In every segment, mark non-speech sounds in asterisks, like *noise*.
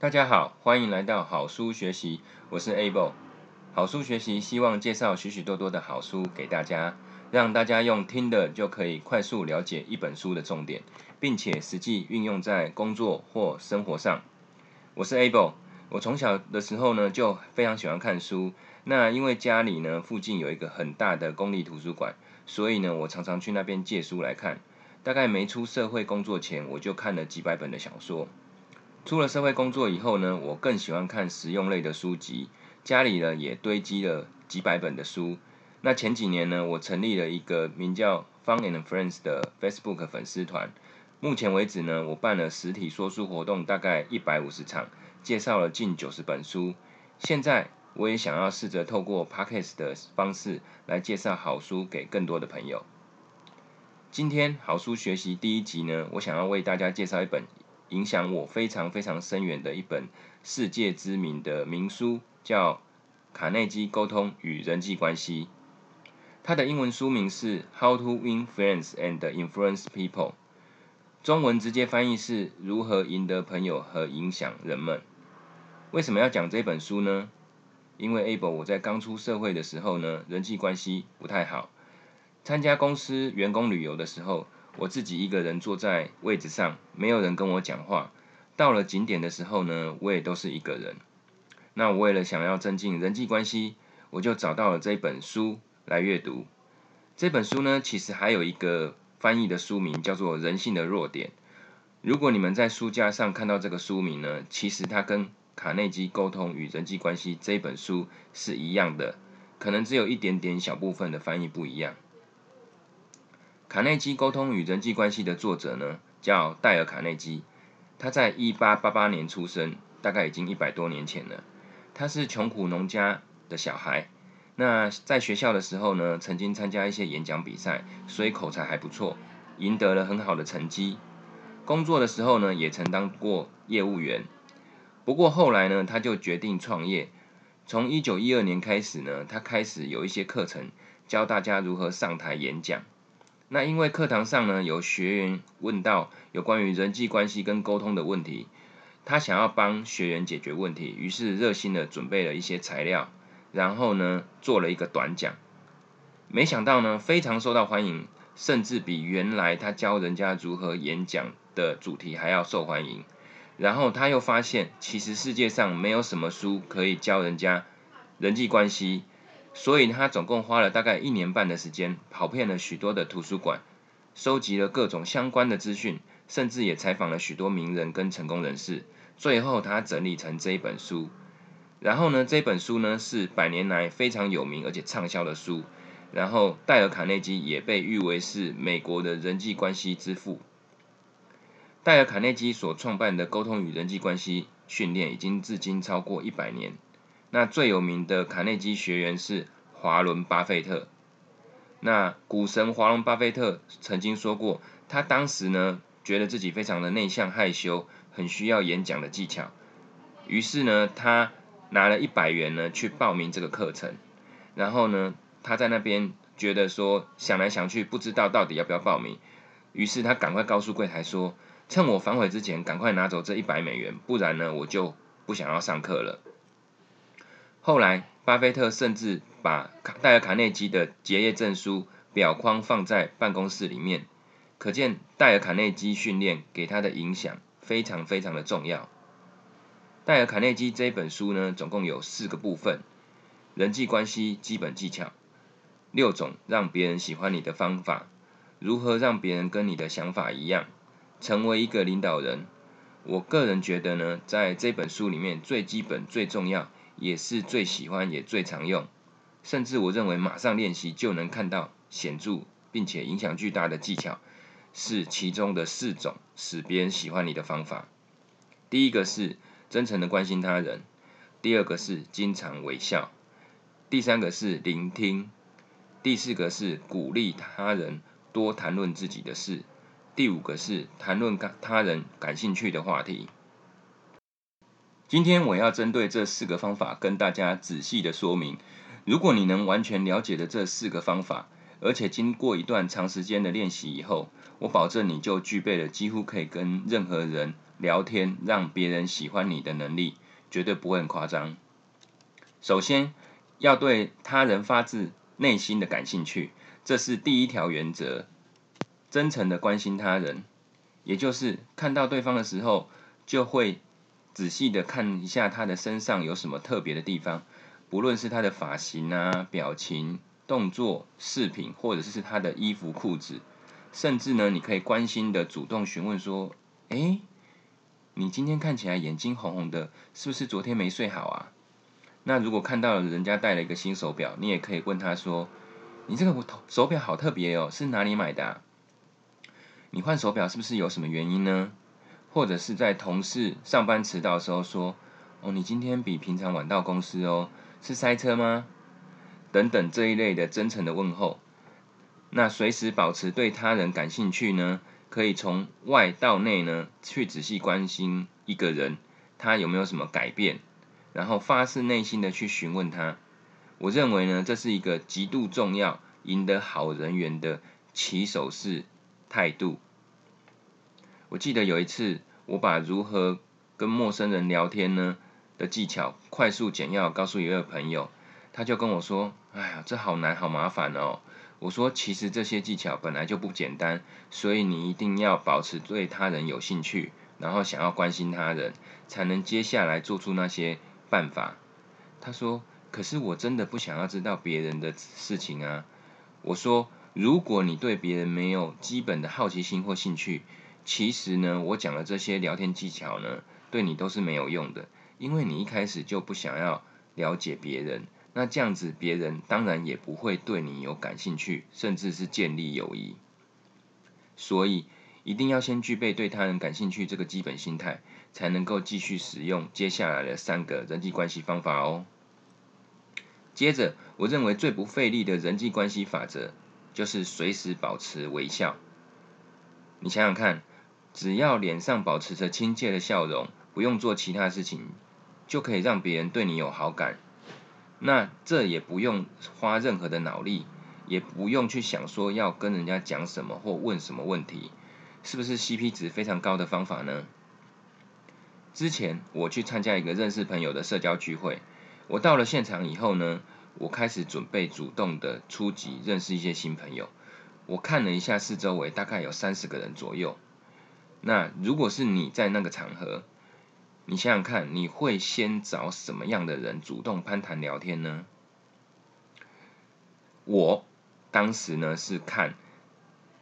大家好，欢迎来到好书学习，我是 Able。好书学习希望介绍许许多多的好书给大家，让大家用听的就可以快速了解一本书的重点，并且实际运用在工作或生活上。我是 Able，我从小的时候呢就非常喜欢看书。那因为家里呢附近有一个很大的公立图书馆，所以呢我常常去那边借书来看。大概没出社会工作前，我就看了几百本的小说。出了社会工作以后呢，我更喜欢看实用类的书籍，家里呢也堆积了几百本的书。那前几年呢，我成立了一个名叫 Fun and Friends 的 Facebook 粉丝团。目前为止呢，我办了实体说书活动大概一百五十场，介绍了近九十本书。现在我也想要试着透过 Podcast 的方式来介绍好书给更多的朋友。今天好书学习第一集呢，我想要为大家介绍一本。影响我非常非常深远的一本世界知名的名书，叫《卡内基沟通与人际关系》。它的英文书名是《How to Win Friends and Influence People》，中文直接翻译是如何赢得朋友和影响人们。为什么要讲这本书呢？因为 Able 我在刚出社会的时候呢，人际关系不太好。参加公司员工旅游的时候。我自己一个人坐在位置上，没有人跟我讲话。到了景点的时候呢，我也都是一个人。那我为了想要增进人际关系，我就找到了这本书来阅读。这本书呢，其实还有一个翻译的书名叫做《人性的弱点》。如果你们在书架上看到这个书名呢，其实它跟《卡内基沟通与人际关系》这本书是一样的，可能只有一点点小部分的翻译不一样。卡内基沟通与人际关系的作者呢，叫戴尔·卡内基。他在一八八八年出生，大概已经一百多年前了。他是穷苦农家的小孩。那在学校的时候呢，曾经参加一些演讲比赛，所以口才还不错，赢得了很好的成绩。工作的时候呢，也曾当过业务员。不过后来呢，他就决定创业。从一九一二年开始呢，他开始有一些课程，教大家如何上台演讲。那因为课堂上呢，有学员问到有关于人际关系跟沟通的问题，他想要帮学员解决问题，于是热心的准备了一些材料，然后呢做了一个短讲，没想到呢非常受到欢迎，甚至比原来他教人家如何演讲的主题还要受欢迎。然后他又发现，其实世界上没有什么书可以教人家人际关系。所以他总共花了大概一年半的时间，跑遍了许多的图书馆，收集了各种相关的资讯，甚至也采访了许多名人跟成功人士。最后他整理成这一本书。然后呢，这本书呢是百年来非常有名而且畅销的书。然后戴尔·卡内基也被誉为是美国的人际关系之父。戴尔·卡内基所创办的沟通与人际关系训练已经至今超过一百年。那最有名的卡内基学员是华伦巴菲特。那股神华伦巴菲特曾经说过，他当时呢觉得自己非常的内向害羞，很需要演讲的技巧。于是呢，他拿了一百元呢去报名这个课程。然后呢，他在那边觉得说想来想去，不知道到底要不要报名。于是他赶快告诉柜台说，趁我反悔之前，赶快拿走这一百美元，不然呢我就不想要上课了。后来，巴菲特甚至把戴尔·卡内基的结业证书表框放在办公室里面，可见戴尔·卡内基训练给他的影响非常非常的重要。戴尔·卡内基这本书呢，总共有四个部分：人际关系基本技巧、六种让别人喜欢你的方法、如何让别人跟你的想法一样、成为一个领导人。我个人觉得呢，在这本书里面最基本、最重要。也是最喜欢也最常用，甚至我认为马上练习就能看到显著并且影响巨大的技巧，是其中的四种使别人喜欢你的方法。第一个是真诚的关心他人，第二个是经常微笑，第三个是聆听，第四个是鼓励他人多谈论自己的事，第五个是谈论他他人感兴趣的话题。今天我要针对这四个方法跟大家仔细的说明。如果你能完全了解的这四个方法，而且经过一段长时间的练习以后，我保证你就具备了几乎可以跟任何人聊天让别人喜欢你的能力，绝对不会很夸张。首先，要对他人发自内心的感兴趣，这是第一条原则。真诚的关心他人，也就是看到对方的时候，就会仔细的看一下他的身上有什么特别的地方，不论是他的发型啊、表情、动作、饰品，或者是他的衣服、裤子，甚至呢，你可以关心的主动询问说：“哎，你今天看起来眼睛红红的，是不是昨天没睡好啊？”那如果看到了人家戴了一个新手表，你也可以问他说：“你这个手表好特别哦，是哪里买的？你换手表是不是有什么原因呢？”或者是在同事上班迟到的时候说：“哦，你今天比平常晚到公司哦，是塞车吗？”等等这一类的真诚的问候。那随时保持对他人感兴趣呢，可以从外到内呢去仔细关心一个人，他有没有什么改变。然后发自内心的去询问他，我认为呢，这是一个极度重要、赢得好人缘的起手式态度。我记得有一次，我把如何跟陌生人聊天呢的技巧快速简要告诉一位朋友，他就跟我说：“哎呀，这好难，好麻烦哦。”我说：“其实这些技巧本来就不简单，所以你一定要保持对他人有兴趣，然后想要关心他人，才能接下来做出那些。”办法，他说：“可是我真的不想要知道别人的事情啊。”我说：“如果你对别人没有基本的好奇心或兴趣，其实呢，我讲的这些聊天技巧呢，对你都是没有用的，因为你一开始就不想要了解别人，那这样子别人当然也不会对你有感兴趣，甚至是建立友谊。所以。”一定要先具备对他人感兴趣这个基本心态，才能够继续使用接下来的三个人际关系方法哦。接着，我认为最不费力的人际关系法则，就是随时保持微笑。你想想看，只要脸上保持着亲切的笑容，不用做其他事情，就可以让别人对你有好感。那这也不用花任何的脑力，也不用去想说要跟人家讲什么或问什么问题。是不是 CP 值非常高的方法呢？之前我去参加一个认识朋友的社交聚会，我到了现场以后呢，我开始准备主动的出击，认识一些新朋友。我看了一下四周围，大概有三十个人左右。那如果是你在那个场合，你想想看，你会先找什么样的人主动攀谈聊天呢？我当时呢是看。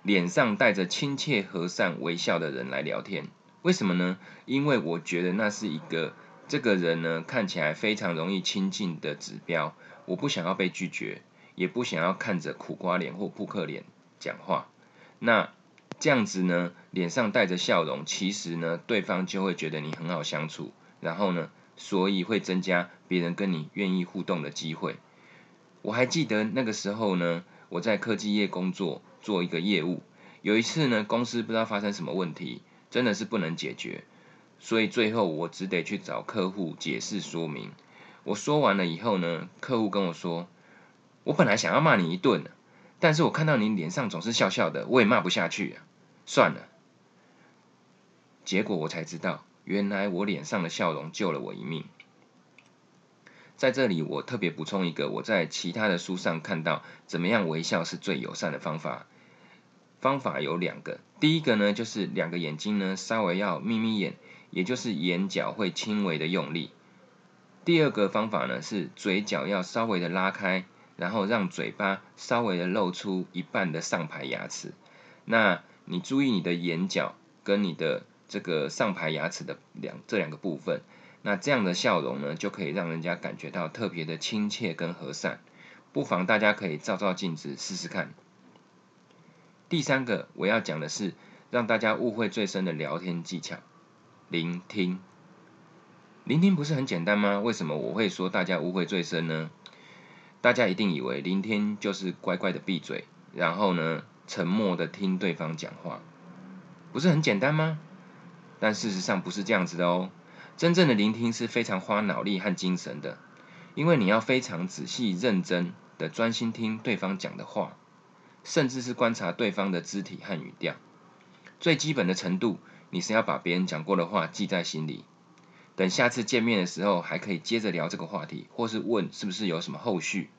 脸上带着亲切、和善、微笑的人来聊天，为什么呢？因为我觉得那是一个这个人呢看起来非常容易亲近的指标。我不想要被拒绝，也不想要看着苦瓜脸或扑克脸讲话。那这样子呢，脸上带着笑容，其实呢，对方就会觉得你很好相处，然后呢，所以会增加别人跟你愿意互动的机会。我还记得那个时候呢，我在科技业工作。做一个业务，有一次呢，公司不知道发生什么问题，真的是不能解决，所以最后我只得去找客户解释说明。我说完了以后呢，客户跟我说，我本来想要骂你一顿，但是我看到你脸上总是笑笑的，我也骂不下去，算了。结果我才知道，原来我脸上的笑容救了我一命。在这里，我特别补充一个，我在其他的书上看到，怎么样微笑是最友善的方法。方法有两个，第一个呢，就是两个眼睛呢稍微要眯眯眼，也就是眼角会轻微的用力。第二个方法呢是嘴角要稍微的拉开，然后让嘴巴稍微的露出一半的上排牙齿。那你注意你的眼角跟你的这个上排牙齿的两这两个部分，那这样的笑容呢就可以让人家感觉到特别的亲切跟和善。不妨大家可以照照镜子试试看。第三个我要讲的是让大家误会最深的聊天技巧——聆听。聆听不是很简单吗？为什么我会说大家误会最深呢？大家一定以为聆听就是乖乖的闭嘴，然后呢沉默的听对方讲话，不是很简单吗？但事实上不是这样子的哦。真正的聆听是非常花脑力和精神的，因为你要非常仔细、认真的专心听对方讲的话。甚至是观察对方的肢体和语调，最基本的程度你是要把别人讲过的话记在心里，等下次见面的时候还可以接着聊这个话题，或是问是不是有什么后续。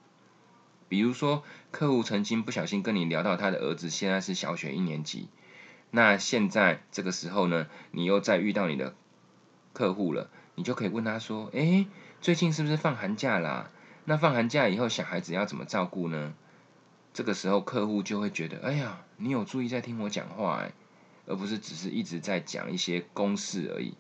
比如说，客户曾经不小心跟你聊到他的儿子现在是小学一年级，那现在这个时候呢，你又再遇到你的客户了，你就可以问他说：“哎，最近是不是放寒假啦？那放寒假以后小孩子要怎么照顾呢？”这个时候客户就会觉得：“哎呀，你有注意在听我讲话哎，而不是只是一直在讲一些公式而已。”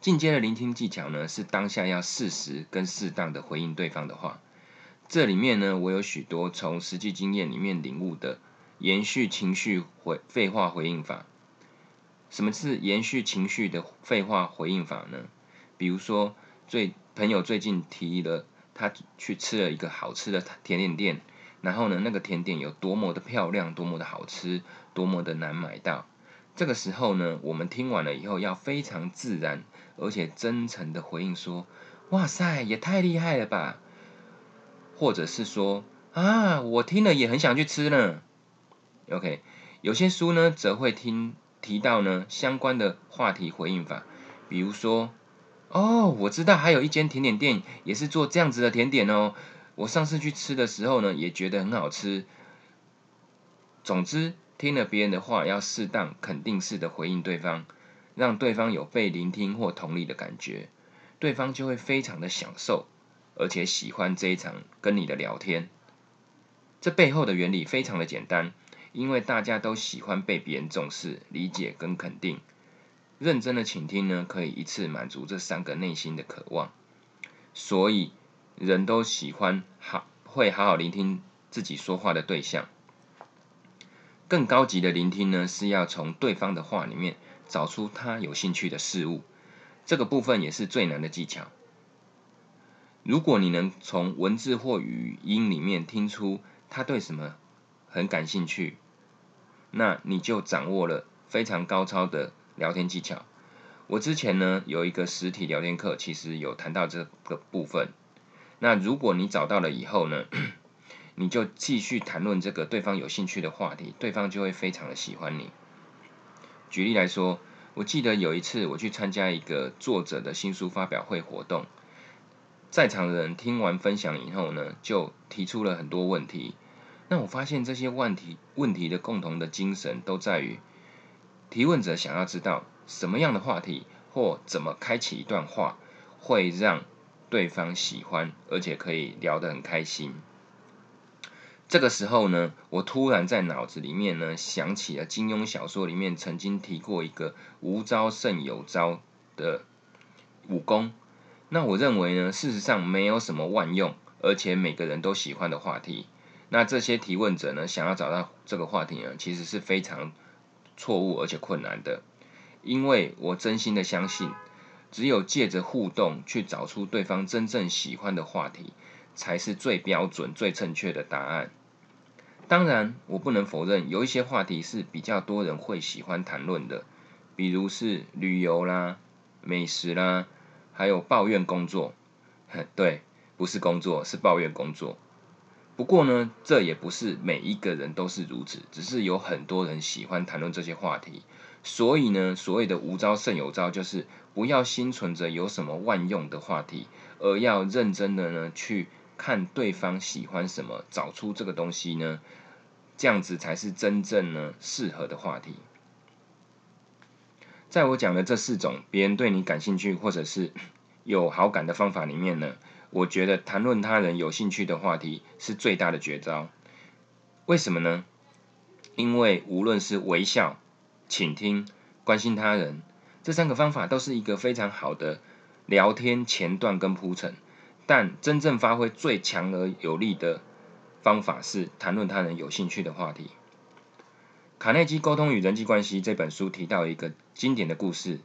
进阶的聆听技巧呢，是当下要适时跟适当的回应对方的话。这里面呢，我有许多从实际经验里面领悟的延续情绪回废话回应法。什么是延续情绪的废话回应法呢？比如说，最朋友最近提了他去吃了一个好吃的甜点店，然后呢，那个甜点有多么的漂亮，多么的好吃，多么的难买到。这个时候呢，我们听完了以后，要非常自然而且真诚的回应说：“哇塞，也太厉害了吧！”或者是说啊，我听了也很想去吃呢。OK，有些书呢则会听提到呢相关的话题回应法，比如说哦，我知道还有一间甜点店也是做这样子的甜点哦，我上次去吃的时候呢也觉得很好吃。总之，听了别人的话要适当肯定式的回应对方，让对方有被聆听或同理的感觉，对方就会非常的享受。而且喜欢这一场跟你的聊天，这背后的原理非常的简单，因为大家都喜欢被别人重视、理解跟肯定。认真的倾听呢，可以一次满足这三个内心的渴望。所以人都喜欢好会好好聆听自己说话的对象。更高级的聆听呢，是要从对方的话里面找出他有兴趣的事物，这个部分也是最难的技巧。如果你能从文字或语音里面听出他对什么很感兴趣，那你就掌握了非常高超的聊天技巧。我之前呢有一个实体聊天课，其实有谈到这个部分。那如果你找到了以后呢，*clears throat* 你就继续谈论这个对方有兴趣的话题，对方就会非常的喜欢你。举例来说，我记得有一次我去参加一个作者的新书发表会活动。在场的人听完分享以后呢，就提出了很多问题。那我发现这些问题问题的共同的精神都在于，提问者想要知道什么样的话题或怎么开启一段话，会让对方喜欢，而且可以聊得很开心。这个时候呢，我突然在脑子里面呢想起了金庸小说里面曾经提过一个无招胜有招的武功。那我认为呢，事实上没有什么万用，而且每个人都喜欢的话题。那这些提问者呢，想要找到这个话题呢，其实是非常错误而且困难的。因为我真心的相信，只有借着互动去找出对方真正喜欢的话题，才是最标准、最正确的答案。当然，我不能否认有一些话题是比较多人会喜欢谈论的，比如是旅游啦、美食啦。还有抱怨工作，对，不是工作，是抱怨工作。不过呢，这也不是每一个人都是如此，只是有很多人喜欢谈论这些话题。所以呢，所谓的无招胜有招，就是不要心存着有什么万用的话题，而要认真的呢去看对方喜欢什么，找出这个东西呢，这样子才是真正呢适合的话题。在我讲的这四种别人对你感兴趣或者是 *clears throat* 有好感的方法里面呢，我觉得谈论他人有兴趣的话题是最大的绝招。为什么呢？因为无论是微笑、倾听、关心他人，这三个方法都是一个非常好的聊天前段跟铺陈。但真正发挥最强而有力的方法是谈论他人有兴趣的话题。卡内基《沟通与人际关系》这本书提到一个经典的故事：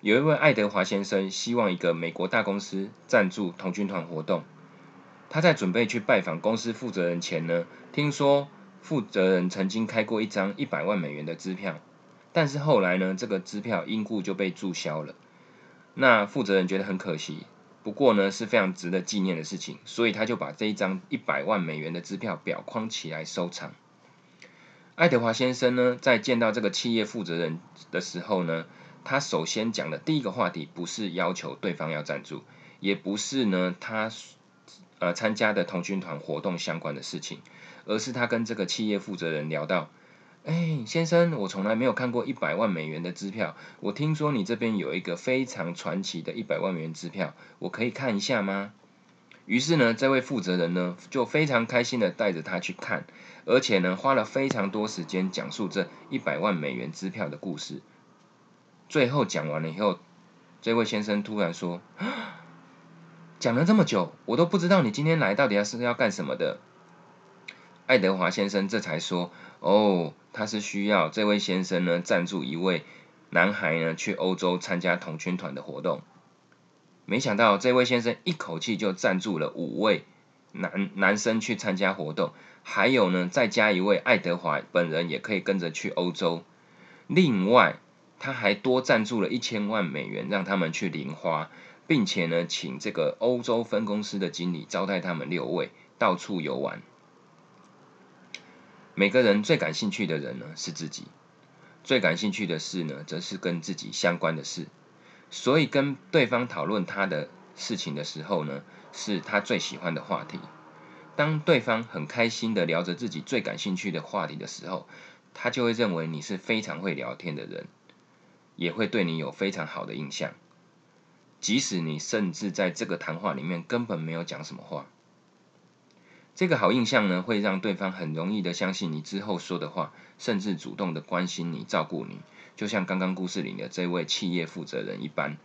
有一位爱德华先生希望一个美国大公司赞助童军团活动。他在准备去拜访公司负责人前呢，听说负责人曾经开过一张一百万美元的支票，但是后来呢，这个支票因故就被注销了。那负责人觉得很可惜，不过呢是非常值得纪念的事情，所以他就把这一张一百万美元的支票裱框起来收藏。爱德华先生呢，在见到这个企业负责人的时候呢，他首先讲的第一个话题不是要求对方要赞助，也不是呢他呃参加的童军团活动相关的事情，而是他跟这个企业负责人聊到。哎，先生，我从来没有看过一百万美元的支票。我听说你这边有一个非常传奇的一百万美元支票，我可以看一下吗？于是呢，这位负责人呢就非常开心的带着他去看，而且呢花了非常多时间讲述这一百万美元支票的故事。最后讲完了以后，这位先生突然说：“讲了这么久，我都不知道你今天来到底要是要干什么的。”爱德华先生这才说：“哦。”他是需要这位先生呢赞助一位男孩呢去欧洲参加童军团的活动，没想到这位先生一口气就赞助了五位男男生去参加活动，还有呢再加一位爱德华本人也可以跟着去欧洲。另外他还多赞助了一千万美元让他们去零花，并且呢请这个欧洲分公司的经理招待他们六位到处游玩。每个人最感兴趣的人呢是自己，最感兴趣的事呢则是跟自己相关的事，所以跟对方讨论他的事情的时候呢，是他最喜欢的话题。当对方很开心的聊着自己最感兴趣的话题的时候，他就会认为你是非常会聊天的人，也会对你有非常好的印象，即使你甚至在这个谈话里面根本没有讲什么话。这个好印象呢，会让对方很容易的相信你之后说的话，甚至主动的关心你、照顾你，就像刚刚故事里的这位企业负责人一般。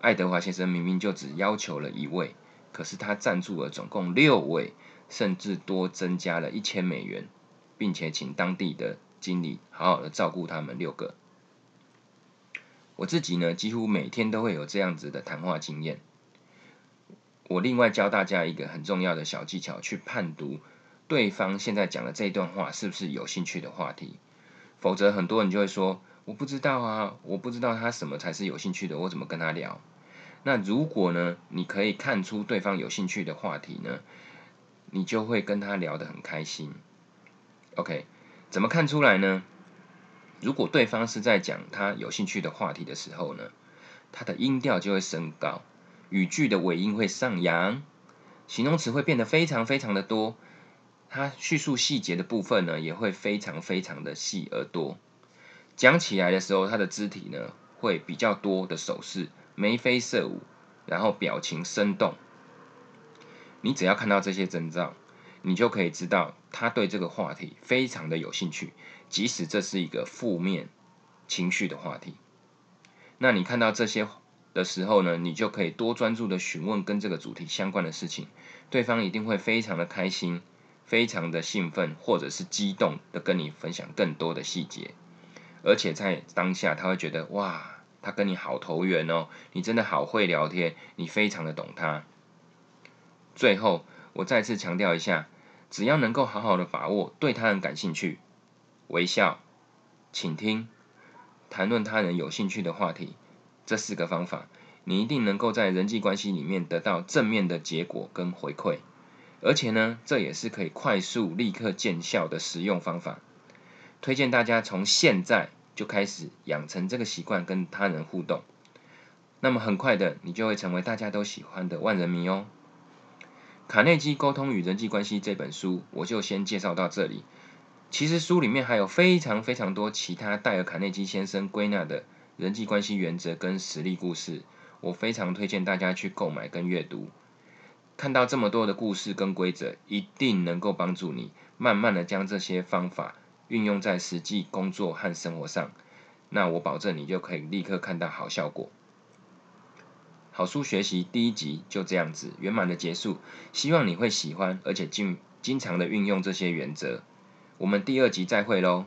爱德华先生明明就只要求了一位，可是他赞助了总共六位，甚至多增加了一千美元，并且请当地的经理好好的照顾他们六个。我自己呢，几乎每天都会有这样子的谈话经验。我另外教大家一个很重要的小技巧，去判读对方现在讲的这段话是不是有兴趣的话题。否则，很多人就会说：“我不知道啊，我不知道他什么才是有兴趣的，我怎么跟他聊？”那如果呢，你可以看出对方有兴趣的话题呢，你就会跟他聊得很开心。OK，怎么看出来呢？如果对方是在讲他有兴趣的话题的时候呢，他的音调就会升高。语句的尾音会上扬，形容词会变得非常非常的多，他叙述细节的部分呢也会非常非常的细而多。讲起来的时候，他的肢体呢会比较多的手势，眉飞色舞，然后表情生动。你只要看到这些征兆，你就可以知道他对这个话题非常的有兴趣，即使这是一个负面情绪的话题。那你看到这些？的时候呢，你就可以多专注的询问跟这个主题相关的事情，对方一定会非常的开心，非常的兴奋，或者是激动的跟你分享更多的细节，而且在当下他会觉得哇，他跟你好投缘哦，你真的好会聊天，你非常的懂他。最后，我再次强调一下，只要能够好好的把握对他人感兴趣，微笑，倾听，谈论他人有兴趣的话题。这四个方法，你一定能够在人际关系里面得到正面的结果跟回馈，而且呢，这也是可以快速立刻见效的实用方法。推荐大家从现在就开始养成这个习惯，跟他人互动。那么很快的，你就会成为大家都喜欢的万人迷哦。卡内基沟通与人际关系这本书，我就先介绍到这里。其实书里面还有非常非常多其他戴尔卡内基先生归纳的。人际关系原则跟实例故事，我非常推荐大家去购买跟阅读。看到这么多的故事跟规则，一定能够帮助你慢慢的将这些方法运用在实际工作和生活上。那我保证你就可以立刻看到好效果。好书学习第一集就这样子圆满的结束，希望你会喜欢，而且经经常的运用这些原则。我们第二集再会喽。